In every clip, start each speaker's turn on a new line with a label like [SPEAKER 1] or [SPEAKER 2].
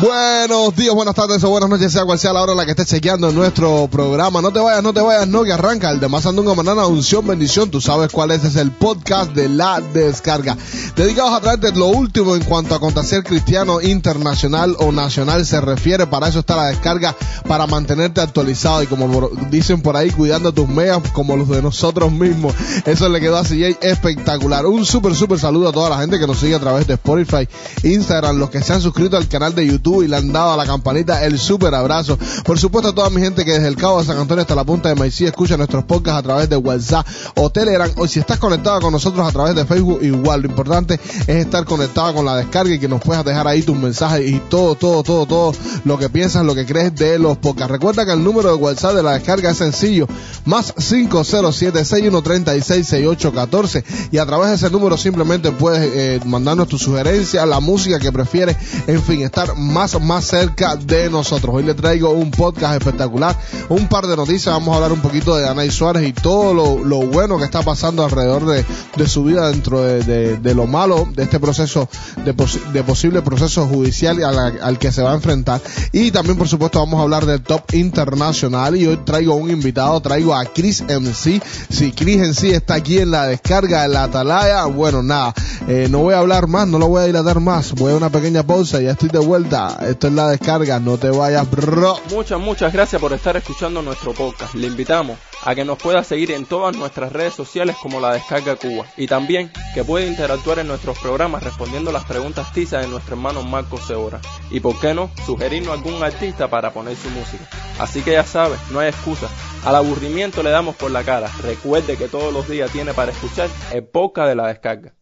[SPEAKER 1] Buenos días, buenas tardes o buenas noches, sea cual sea la hora en la que estés chequeando nuestro programa. No te vayas, no te vayas, no, que arranca el de Más Andunga Manana, Unción, Bendición. Tú sabes cuál es, es el podcast de la descarga. Dedicados a traerte lo último en cuanto a acontecer cristiano internacional o nacional se refiere. Para eso está la descarga, para mantenerte actualizado y como dicen por ahí, cuidando tus megas como los de nosotros mismos. Eso le quedó a CJ espectacular. Un súper, súper saludo a toda la gente que nos sigue a través de Spotify, Instagram, los que se han suscrito al canal de YouTube y le han dado a la campanita el súper abrazo. Por supuesto a toda mi gente que desde el Cabo de San Antonio hasta la punta de Maicí escucha nuestros podcasts a través de WhatsApp o Telegram o si estás conectado con nosotros a través de Facebook igual. Lo importante es estar conectado con la descarga y que nos puedas dejar ahí tus mensajes y todo, todo, todo, todo lo que piensas, lo que crees de los podcasts. Recuerda que el número de WhatsApp de la descarga es sencillo, más 507-6136-6814 y a través de ese número simplemente puedes eh, mandarnos tu sugerencia, la música que prefieres, en fin, estar más, más cerca de nosotros. Hoy le traigo un podcast espectacular, un par de noticias, vamos a hablar un poquito de Anay Suárez y todo lo, bueno que está pasando alrededor de, su vida dentro de, lo malo de este proceso, de, posible proceso judicial al, al, que se va a enfrentar. Y también, por supuesto, vamos a hablar del top internacional y hoy traigo un invitado, traigo a Chris MC. Si Chris MC está aquí en la descarga de la atalaya, bueno, nada, eh, no voy a hablar más, no lo voy a dar más, voy a una pequeña pausa y ya estoy de vuelta esto es la descarga, no te vayas, bro.
[SPEAKER 2] Muchas, muchas gracias por estar escuchando nuestro podcast. Le invitamos a que nos pueda seguir en todas nuestras redes sociales como la Descarga Cuba y también que puede interactuar en nuestros programas respondiendo las preguntas tizas de nuestro hermano Marco Seora y por qué no sugerirnos algún artista para poner su música. Así que ya sabes, no hay excusa. Al aburrimiento le damos por la cara. Recuerde que todos los días tiene para escuchar el podcast de la Descarga.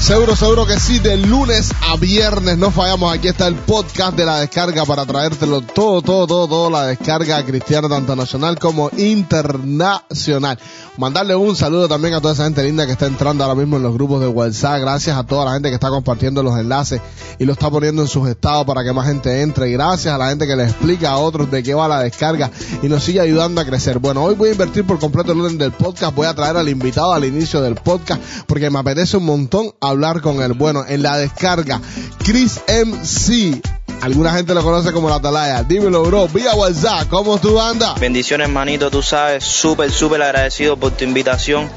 [SPEAKER 1] Seguro, seguro que sí, de lunes a viernes no fallamos. Aquí está el podcast de la descarga para traértelo todo, todo, todo, todo, la descarga cristiana tanto nacional como internacional. Mandarle un saludo también a toda esa gente linda que está entrando ahora mismo en los grupos de WhatsApp. Gracias a toda la gente que está compartiendo los enlaces y lo está poniendo en sus estados para que más gente entre. Gracias a la gente que le explica a otros de qué va la descarga y nos sigue ayudando a crecer. Bueno, hoy voy a invertir por completo el orden del podcast. Voy a traer al invitado al inicio del podcast porque me apetece un montón hablar con él. Bueno, en la descarga, Chris MC. Alguna gente lo conoce como la Atalaya. Dímelo, bro. Vía WhatsApp. ¿Cómo tú andas?
[SPEAKER 3] Bendiciones, manito. Tú sabes, súper, súper agradecido por tu invitación.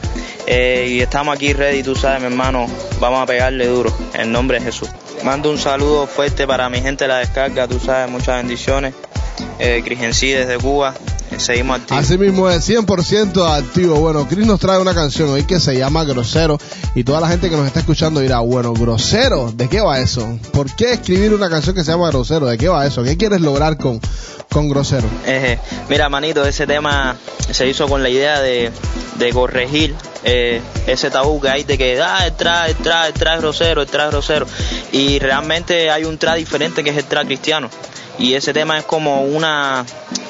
[SPEAKER 3] Eh, y estamos aquí ready, tú sabes, mi hermano. Vamos a pegarle duro. En nombre de Jesús. Mando un saludo fuerte para mi gente de la descarga. Tú sabes, muchas bendiciones. Eh, Cris desde Cuba. Seguimos activos.
[SPEAKER 1] Así mismo es, 100% activo. Bueno, Chris nos trae una canción hoy que se llama Grosero. Y toda la gente que nos está escuchando dirá, bueno, Grosero, ¿de qué va eso? ¿Por qué escribir una canción que se llama Grosero? ¿De qué va eso? ¿Qué quieres lograr con, con Grosero?
[SPEAKER 3] mira, manito, ese tema se hizo con la idea de, corregir eh, ese tabú que hay de que ah, el tra, el tra, el tra grosero, el tra grosero. Y realmente hay un tra diferente que es el tra cristiano y ese tema es como una,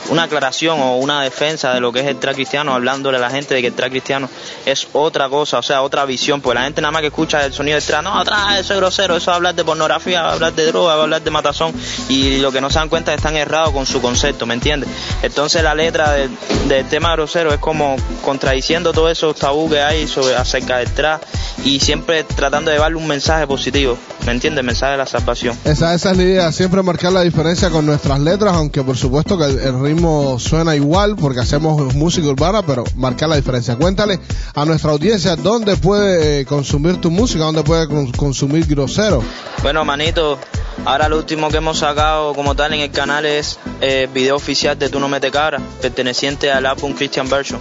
[SPEAKER 3] una aclaración o una defensa de lo que es el trap cristiano, hablándole a la gente de que el trap cristiano es otra cosa, o sea, otra visión, porque la gente nada más que escucha el sonido del trap, no, atrás, eso es grosero, eso va hablar de pornografía, va a hablar de droga, va a hablar de matazón, y lo que no se dan cuenta es que están errados con su concepto, ¿me entiendes? Entonces la letra del, tema grosero es como contradiciendo todos esos tabú que hay sobre, acerca del trap y siempre tratando de darle un mensaje positivo, ¿me entiendes? El mensaje de la salvación.
[SPEAKER 1] Esa, esa es la idea, siempre marcar la diferencia con nuestras letras, aunque por supuesto que el, ritmo suena igual porque hacemos música urbana, pero marcar la diferencia. Cuéntale a nuestra audiencia dónde puede eh, consumir tu música, dónde puede consumir Grosero.
[SPEAKER 3] Bueno, manito, ahora lo último que hemos sacado como tal en el canal es el eh, video oficial de Tú no mete cara, perteneciente al álbum Christian Version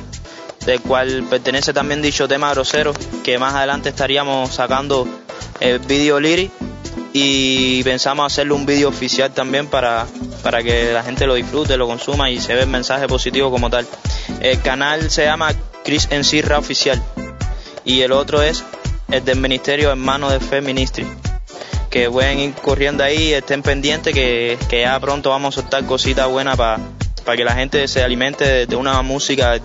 [SPEAKER 3] del cual pertenece también dicho tema grosero, que más adelante estaríamos sacando el video lyric y pensamos hacerle un vídeo oficial también para, para que la gente lo disfrute, lo consuma y se ve el mensaje positivo como tal. El canal se llama Chris en Sirra Oficial y el otro es el del Ministerio Hermano de Fe Ministry. Que pueden ir corriendo ahí, estén pendientes que, que ya pronto vamos a soltar cositas buenas para para que la gente se alimente de una música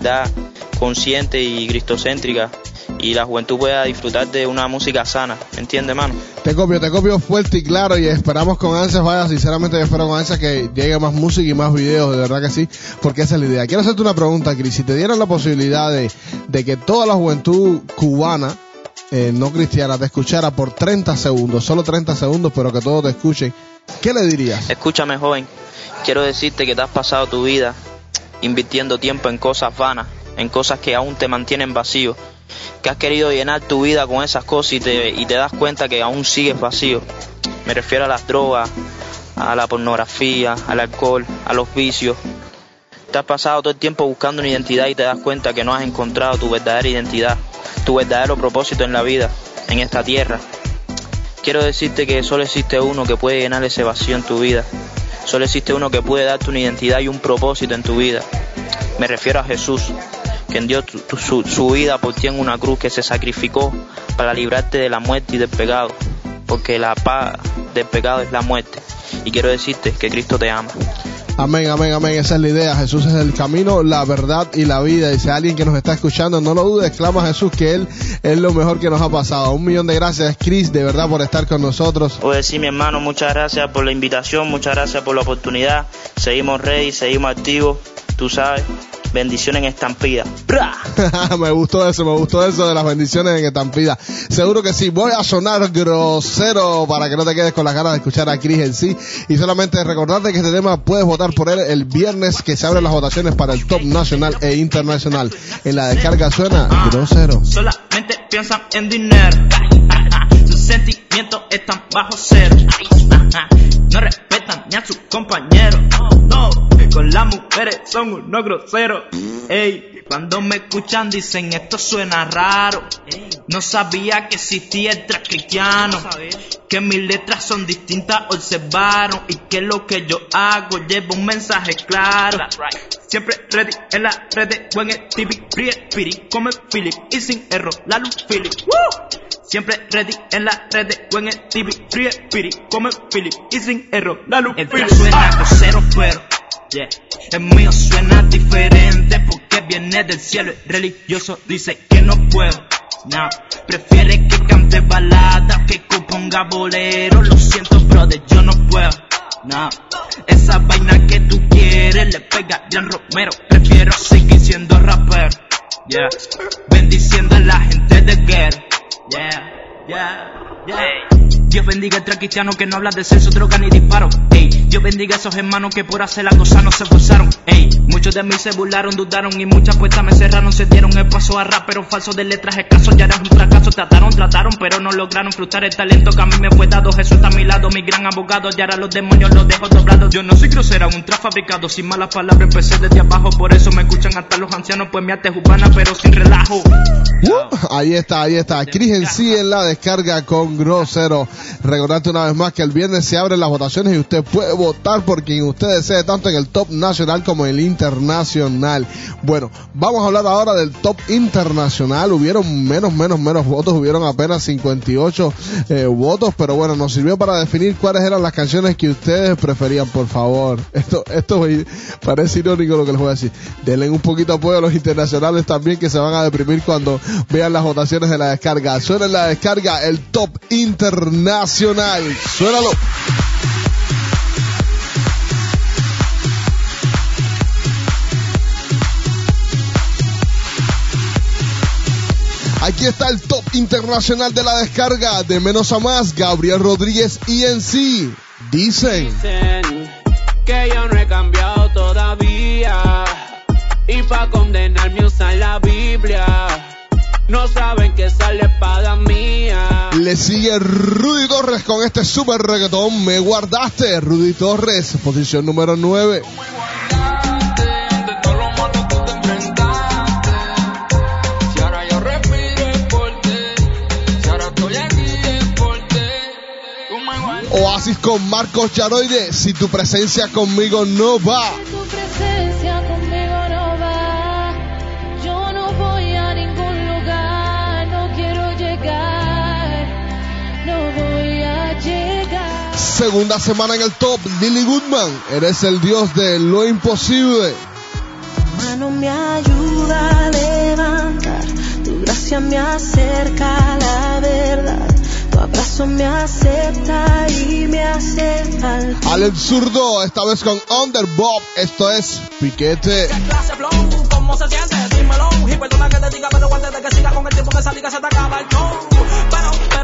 [SPEAKER 3] consciente y cristocéntrica y la juventud pueda disfrutar de una música sana, ¿entiendes, mano?
[SPEAKER 1] Te copio, te copio fuerte y claro y esperamos con ansias, vaya, sinceramente yo espero con ansias que llegue más música y más videos, de verdad que sí, porque esa es la idea. Quiero hacerte una pregunta, Cris, si te dieran la posibilidad de, de que toda la juventud cubana eh, no cristiana te escuchara por 30 segundos, solo 30 segundos, pero que todos te escuchen, ¿qué le dirías?
[SPEAKER 3] Escúchame, joven. Quiero decirte que te has pasado tu vida invirtiendo tiempo en cosas vanas, en cosas que aún te mantienen vacío, que has querido llenar tu vida con esas cosas y te, y te das cuenta que aún sigues vacío. Me refiero a las drogas, a la pornografía, al alcohol, a los vicios. Te has pasado todo el tiempo buscando una identidad y te das cuenta que no has encontrado tu verdadera identidad, tu verdadero propósito en la vida, en esta tierra. Quiero decirte que solo existe uno que puede llenar ese vacío en tu vida. Solo existe uno que puede darte una identidad y un propósito en tu vida. Me refiero a Jesús, quien dio tu- tu- su, su vida por ti en una cruz que se sacrificó para librarte de la muerte y del pecado. Porque la paz del pecado es la muerte. Y quiero decirte que Cristo te ama.
[SPEAKER 1] Amén, amén, amén. Esa es la idea. Jesús es el camino, la verdad y la vida. Y si alguien que nos está escuchando, no lo dudes, exclama a Jesús que Él es lo mejor que nos ha pasado. Un millón de gracias, Chris, de verdad, por estar con nosotros.
[SPEAKER 3] Pues sí, mi hermano, muchas gracias por la invitación, muchas gracias por la oportunidad. Seguimos ready, seguimos activos, tú sabes. Bendiciones en estampida. ¡Bra!
[SPEAKER 1] me gustó eso, me gustó eso de las bendiciones en Estampida. Seguro que sí, voy a sonar grosero para que no te quedes con las ganas de escuchar a Chris en sí. Y solamente recordarte que este tema puedes votar por él el viernes que se abren las votaciones para el top nacional e internacional. En la descarga suena grosero.
[SPEAKER 3] Solamente piensan en dinero. Sus sentimientos están bajo cero. No respetan ni a sus compañeros. No, con las mujeres son unos groseros. Ey, cuando me escuchan dicen esto suena raro. No sabía que existía el trap cristiano. Que mis letras son distintas, observaron. Y que lo que yo hago lleva un mensaje claro. Siempre ready en la red, buen el TV, piri, come Philip y sin error, la luz Philip. ¡Woo! Siempre ready en la red, buen el TV, piri, come Philip y sin error, la luz El
[SPEAKER 4] Philip.
[SPEAKER 3] suena grosero, pero yeah. el mío suena diferente porque viene del cielo. El religioso dice que no puedo. No, prefiere que cante balada que componga bolero. Lo siento, brother, yo no puedo. No, esa vaina que tú quieres le pega a Jan Romero. Prefiero seguir siendo rapero. Yeah, bendiciendo a la gente de guerra. Yeah, yeah, yeah. Dios bendiga track cristiano que no habla de sexo, droga ni disparo. Ey, Dios bendiga a esos hermanos que por hacer la cosa no se esforzaron. Ey, muchos de mí se burlaron, dudaron y muchas puestas me cerraron. Se dieron el paso a rap, pero falso de letras escasos. Ya eras un fracaso, trataron, trataron, pero no lograron frustrar el talento que a mí me fue dado. Jesús está a mi lado, mi gran abogado. Ya ahora los demonios los dejo doblados. Yo no soy grosera, un trap fabricado. Sin malas palabras empecé desde abajo. Por eso me escuchan hasta los ancianos, pues mi arte es urbana, pero sin relajo.
[SPEAKER 1] Uh, ahí está, ahí está. Chris en sí en la descarga con grosero. Recordarte una vez más que el viernes se abren las votaciones y usted puede votar por quien usted desee, tanto en el top nacional como en el internacional. Bueno, vamos a hablar ahora del top internacional. Hubieron menos, menos, menos votos. Hubieron apenas 58 eh, votos, pero bueno, nos sirvió para definir cuáles eran las canciones que ustedes preferían, por favor. Esto, esto parece irónico lo que les voy a decir. Denle un poquito apoyo a los internacionales también que se van a deprimir cuando vean las votaciones de la descarga. Suena en la descarga el top internacional. Suénalo. Aquí está el top internacional de la descarga de menos a más, Gabriel Rodríguez sí. Dicen
[SPEAKER 5] Dicen que yo no he cambiado todavía. Y pa' condenarme usan la Biblia. No saben que sale espada mía.
[SPEAKER 1] Le sigue Rudy Torres con este super reggaetón. Me guardaste, Rudy Torres, posición número 9.
[SPEAKER 5] De todo lo malo tú te enfrentaste. Si ahora yo respiro es por ti. Si ahora estoy aquí es por ti. Tú me guardas.
[SPEAKER 1] Oasis con Marcos Charoide. Si tu presencia conmigo no va. Segunda semana en el top. Lily Goodman. Eres el dios de lo imposible.
[SPEAKER 6] mano me ayuda a levantar, tu gracia me acerca a la verdad, tu abrazo me acepta y me hace falta.
[SPEAKER 1] Alex Zurdo, esta vez con Underbob. Esto es Piquete.
[SPEAKER 5] ¿cómo se siente? Dímelo, hip
[SPEAKER 4] perdona que te diga, pero antes de que siga con el tiempo que salga se te acaba el show. Pero, pero,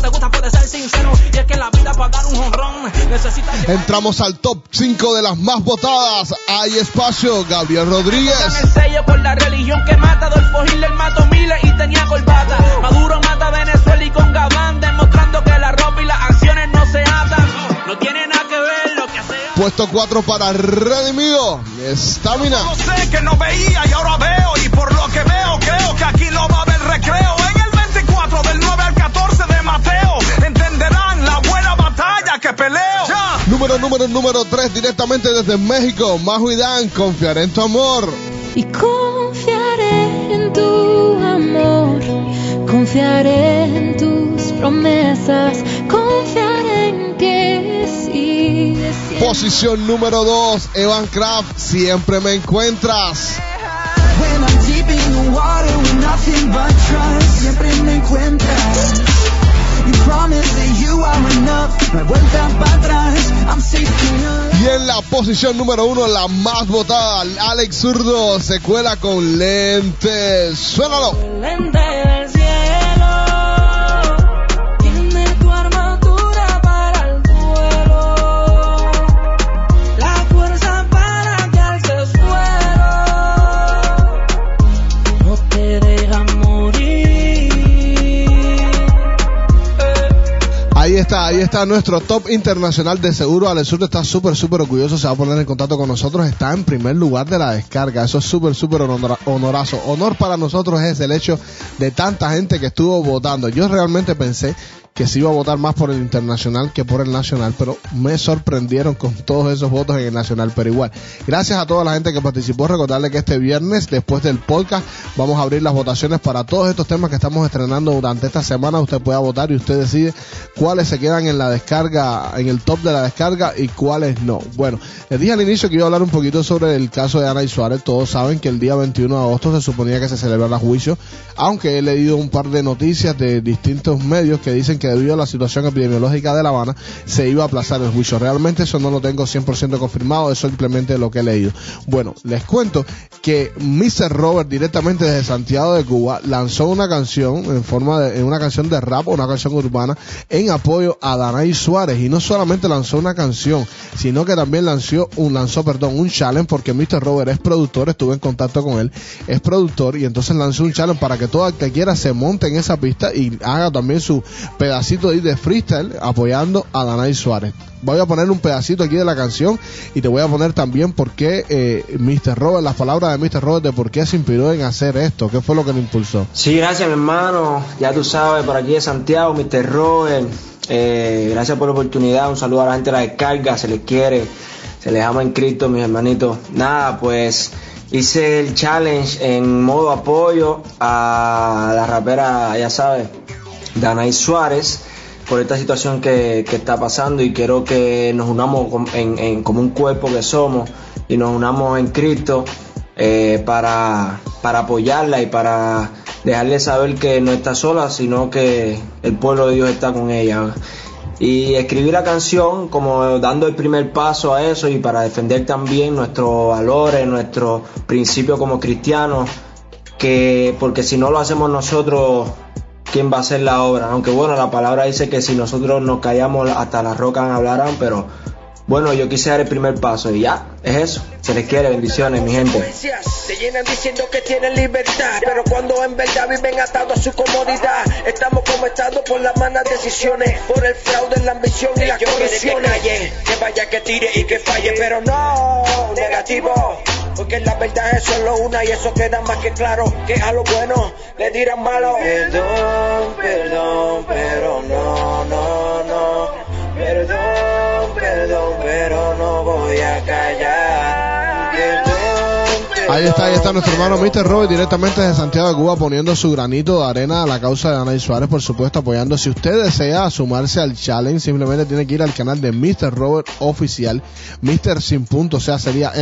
[SPEAKER 4] no te gusta, puedes ser sincero. Y es que la vida para dar un honrón necesita llevar-
[SPEAKER 1] Entramos al top 5 de las más votadas. Hay espacio, Gabriel Rodríguez.
[SPEAKER 4] el sello por la religión que mata. Adolfo Hitler mató miles y tenía corbata. Maduro mata a Venezuela y con Gabán, demostrando que la ropa y las acciones no se atan. No tiene nada que ver lo que hace.
[SPEAKER 1] Puesto 4 para Redimido. Estamina.
[SPEAKER 7] No sé que no veía y ahora veo y por lo que veo creo que aquí lo va a haber recreo en que peleo ya
[SPEAKER 1] Número, número, número 3, directamente desde México. Majo y Dan, confiaré en tu amor.
[SPEAKER 8] y confiaré en tu amor, confiaré en tus promesas, confiaré en que siendo
[SPEAKER 1] Posición número 2, Evan Kraft, siempre me encuentras.
[SPEAKER 9] When I'm deep in the water with nothing but trust, siempre me encuentras.
[SPEAKER 1] Y en la posición número 1, la más votada, Alex Zurdo, se cuela con lentes. Suénalo.
[SPEAKER 8] Lente
[SPEAKER 1] Está, nuestro top internacional de seguro. Alex Zurdo está súper, súper orgulloso. Se va a poner en contacto con nosotros. Está en primer lugar de la descarga. Eso es súper, súper honora- honorazo. Honor para nosotros es el hecho de tanta gente que estuvo votando. Yo realmente pensé que se iba a votar más por el internacional que por el nacional, pero me sorprendieron con todos esos votos en el nacional. Pero igual, gracias a toda la gente que participó. Recordarle que este viernes, después del podcast, vamos a abrir las votaciones para todos estos temas que estamos estrenando durante esta semana. Usted pueda votar y usted decide cuáles se quedan en la descarga, en el top de la descarga y cuáles no. Bueno, les dije al inicio que iba a hablar un poquito sobre el caso de Ana y Suárez. Todos saben que el día 21 de agosto se suponía que se celebrara juicio, aunque he leído un par de noticias de distintos medios que dicen que debido a la situación epidemiológica de La Habana se iba a aplazar el juicio. Realmente eso no lo tengo 100% confirmado, eso es simplemente lo que he leído. Bueno, les cuento que Mr. Robert directamente desde Santiago de Cuba lanzó una canción en forma de en una canción de rap, una canción urbana en apoyo a Danay Suárez y no solamente lanzó una canción, sino que también lanzó un lanzó, perdón, un challenge porque Mr. Robert es productor, estuve en contacto con él, es productor y entonces lanzó un challenge para que todo el que quiera se monte en esa pista y haga también su pedacito de freestyle apoyando a Danay Suárez. Voy a poner un pedacito aquí de la canción y te voy a poner también por qué eh, Mr. Robert, las palabras de Mr. Robert de por qué se inspiró en hacer esto, qué fue lo que le impulsó.
[SPEAKER 10] Sí, gracias, mi hermano. Ya tú sabes, por aquí de Santiago, Mr. Robert. Eh, gracias por la oportunidad. Un saludo a la gente de la descarga. Se les quiere. Se les ama en Cristo, mis hermanitos. Nada, pues hice el challenge en modo apoyo a la rapera, ya sabes, Danay Suárez por esta situación que, está pasando y quiero que nos unamos como un cuerpo que somos y nos unamos en Cristo eh, para, para apoyarla y para dejarle saber que no está sola, sino que el pueblo de Dios está con ella. Y escribí la canción como dando el primer paso a eso y para defender también nuestros valores, nuestros principios como cristianos, que porque si no lo hacemos nosotros, ¿quién va a hacer la obra? Aunque bueno, la palabra dice que si nosotros nos callamos hasta las rocas hablarán, pero bueno, yo quise dar el primer paso y ya, es eso. Se les quiere, bendiciones, mi gente.
[SPEAKER 11] Te llenan diciendo que tienen libertad, pero cuando en verdad viven atados a su comodidad, estamos como estado por las malas decisiones, por el fraude, la ambición y la corrupción. Que, calle, que vaya, que tire y que falle, pero no negativo. Porque la verdad es solo una y eso queda más que claro que a lo bueno le dirán malo. Perdón, perdón, pero no, no, no. Perdón, perdón, pero no voy a callar.
[SPEAKER 1] Ahí está, ahí está nuestro hermano Mr. Robert directamente desde Santiago de Cuba poniendo su granito de arena a la causa de Ana y Suárez, por supuesto, apoyando. Si usted desea sumarse al challenge, simplemente tiene que ir al canal de Mr. Robert Oficial, Mr. sin punto, o sea, sería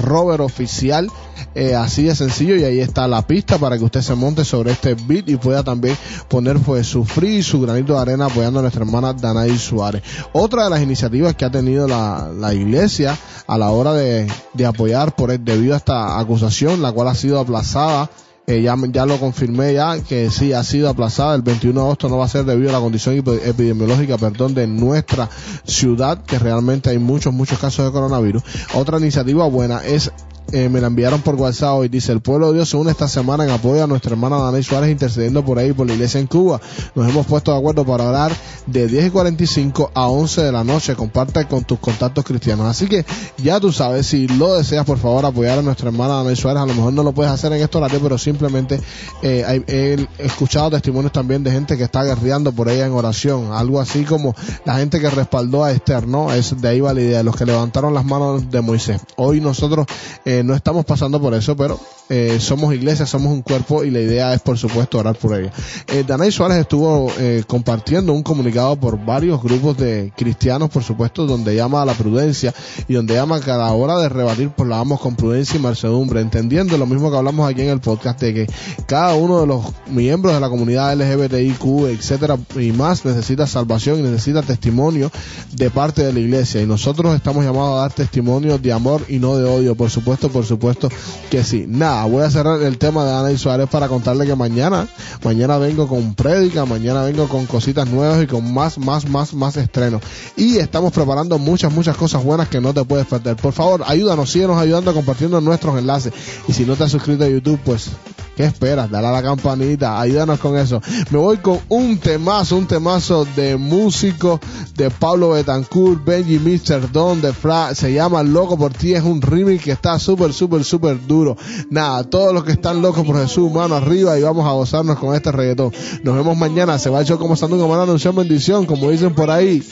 [SPEAKER 1] Robert Oficial. Eh, así de sencillo y ahí está la pista para que usted se monte sobre este beat y pueda también poner pues su free su granito de arena apoyando a nuestra hermana Danaí Suárez. Otra de las iniciativas que ha tenido la, la iglesia a la hora de, de apoyar por el, debido a esta acusación, la cual ha sido aplazada eh, ya, ya lo confirmé ya que sí ha sido aplazada el 21 de agosto no va a ser debido a la condición epi- epidemiológica perdón de nuestra ciudad que realmente hay muchos muchos casos de coronavirus otra iniciativa buena es eh, me la enviaron por WhatsApp hoy. Dice, el pueblo de Dios se une esta semana en apoyo a nuestra hermana Danay Suárez intercediendo por ahí por la iglesia en Cuba. Nos hemos puesto de acuerdo para orar de 10 y 45 a 11 de la noche. Comparte con tus contactos cristianos. Así que ya tú sabes, si lo deseas, por favor, apoyar a nuestra hermana Danay Suárez. A lo mejor no lo puedes hacer en este horario, pero simplemente eh, he escuchado testimonios también de gente que está guerreando por ella en oración. Algo así como la gente que respaldó a Esther, ¿no? Es de ahí va la idea, los que levantaron las manos de Moisés. Hoy nosotros eh, no estamos pasando por eso, pero eh, somos iglesia, somos un cuerpo y la idea es, por supuesto, orar por ella. Eh, Danay Suárez estuvo eh, compartiendo un comunicado por varios grupos de cristianos, por supuesto, donde llama a la prudencia y donde llama a la hora de rebatir, pues la vamos con prudencia y mansedumbre, entendiendo lo mismo que hablamos aquí en el podcast de que cada uno de los miembros de la comunidad LGBTIQ, etcétera, y más necesita salvación y necesita testimonio de parte de la iglesia. Y nosotros estamos llamados a dar testimonio de amor y no de odio, por supuesto, por supuesto que sí. Nada, voy a cerrar el tema de Ana y Suárez para contarle que mañana, mañana vengo con prédica, mañana vengo con cositas nuevas y con más, más, más, más estrenos. Y estamos preparando muchas, muchas cosas buenas que no te puedes perder. Por favor, ayúdanos, síguenos ayudando compartiendo nuestros enlaces. Y si no te has suscrito a YouTube, pues ¿Qué esperas? Dale a la campanita, ayúdanos con eso. Me voy con un temazo, un temazo de músico de Pablo Betancourt, Benji Mr. Don de Fra, se llama Loco por ti, es un remix que está súper, súper, súper duro. Nada, todos los que están locos por Jesús, mano arriba y vamos a gozarnos con este reggaetón. Nos vemos mañana, se va el show como Sandunga, mano, anunción, bendición, como dicen por ahí.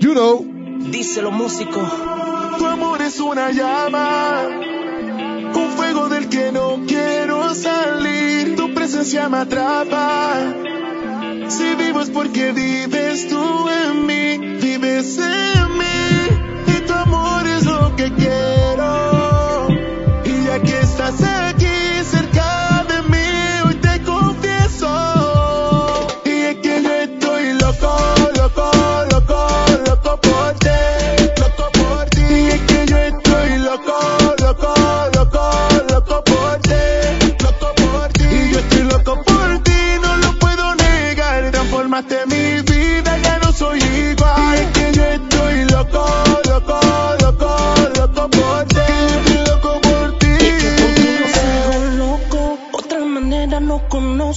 [SPEAKER 1] You know.
[SPEAKER 12] Díselo músico.
[SPEAKER 13] Tu amor es una llama, un fuego quiero presencia me atrapa. Si vivo es porque vives tú en mí, vives en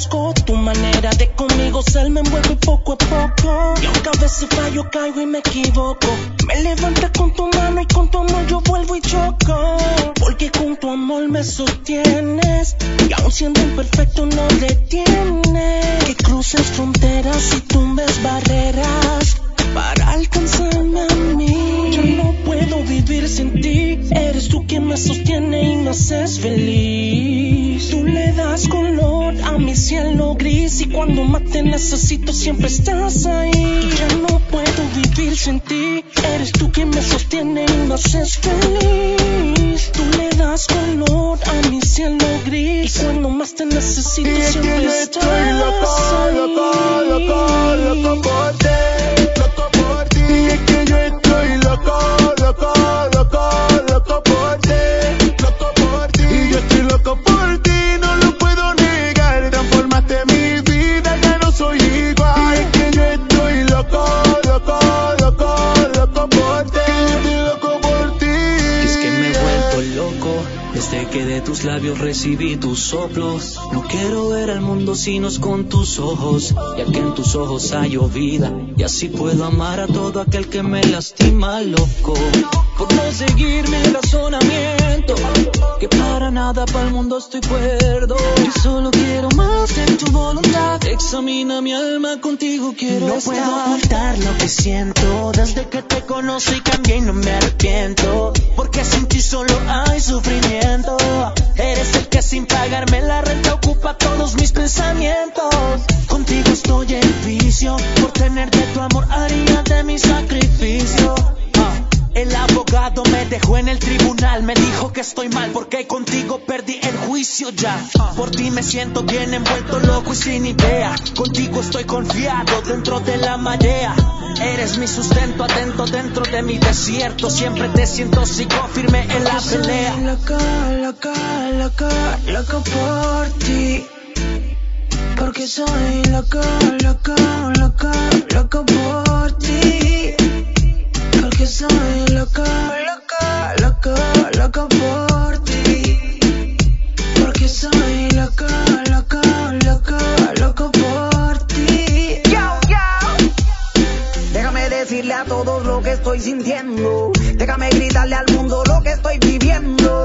[SPEAKER 13] Tu
[SPEAKER 12] manera de conmigo ser me envuelve poco a poco. Y aunque a veces fallo, caigo y me equivoco. Me levantas con tu mano y con tu amor yo vuelvo y choco. Porque con tu amor me sostienes. Y aun siendo imperfecto no detienes. Que cruces fronteras y tumbes barreras. Para alcanzarme a mí, sin ti. Eres tú quien me sostiene y me haces feliz. Tú le das color a mi cielo gris. Y cuando más te necesito, siempre estás ahí. Ya no puedo vivir sin ti. Eres tú quien me sostiene y me haces feliz. Tú le das color a mi cielo gris. Y cuando más te necesito,
[SPEAKER 13] Y es que
[SPEAKER 12] siempre
[SPEAKER 13] yo
[SPEAKER 12] estás
[SPEAKER 13] estoy loco, loco, loco, loco por ti.
[SPEAKER 12] Tus labios recibí tus soplos. No quiero ver al mundo sino con tus ojos, ya que en tus ojos hay vida. Y así puedo amar a todo aquel que me lastima, loco. Por no seguir mi razonamiento, que para nada para el mundo estoy cuerdo. Yo solo quiero más de tu voluntad. Examina mi alma, contigo quiero
[SPEAKER 14] No
[SPEAKER 12] estar.
[SPEAKER 14] puedo ocultar lo que siento Desde que te conocí cambié y no me arrepiento Porque sin ti solo hay sufrimiento Eres el que sin pagarme la renta ocupa todos mis pensamientos Contigo estoy en vicio Por tenerte tu amor haría de mi sacrificio Ah, El abogado me dejó en el tribunal me dijo que estoy mal porque contigo perdí el juicio ya. Por ti me siento bien envuelto, loco y sin idea. Contigo estoy confiado dentro de la marea. Eres mi sustento atento dentro de mi desierto. Siempre te siento sigo firme en la pelea.
[SPEAKER 6] Loco, loco por ti. Porque soy loco, loco, loco, loco por ti. Porque soy loco, loco, loco, loco por ti. Porque soy loco, loco, loco, loco por ti.
[SPEAKER 11] Yo, yo. Déjame decirle a todos lo que estoy sintiendo. Déjame gritarle al mundo lo que estoy viviendo.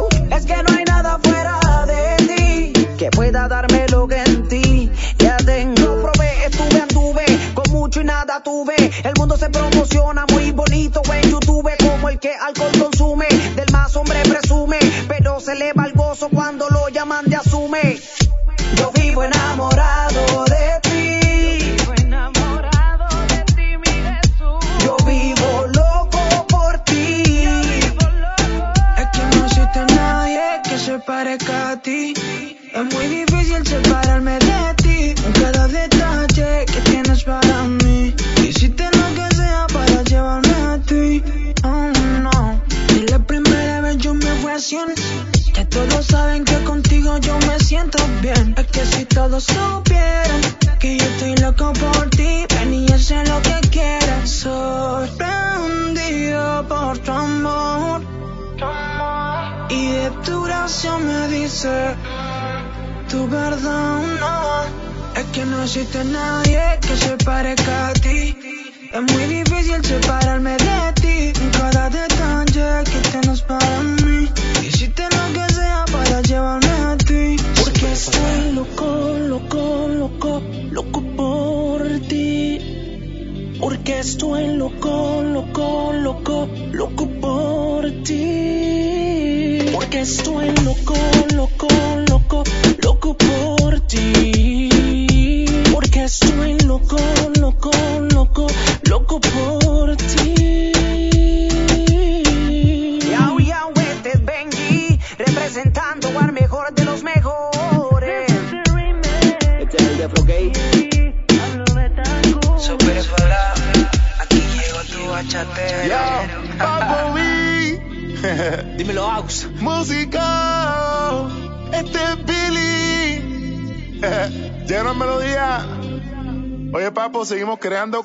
[SPEAKER 11] Que pueda darme lo que en ti ya tengo. Probé, estuve, anduve, con mucho y nada tuve. El mundo se promociona muy bonito en YouTube como el que alcohol consume. Del más hombre presume, pero se le va el gozo cuando lo llaman de asume. Yo vivo enamorado
[SPEAKER 6] cien. Ya todos saben que contigo yo me siento bien. Es que si todos supieran que yo estoy loco por ti, ven y sé lo que quieras. Sorprendido por tu amor. Y de tu gracia me dice tu verdad no. Es que no existe nadie que se parezca a ti. Es muy difícil separarme de ti. En cada detalle que tienes para mí. Hiciste lo que sea para llevarme a ti.
[SPEAKER 14] Porque estoy loco, loco, loco, loco por ti. Porque estoy loco, loco, loco, loco por ti. Porque estoy loco,
[SPEAKER 13] creando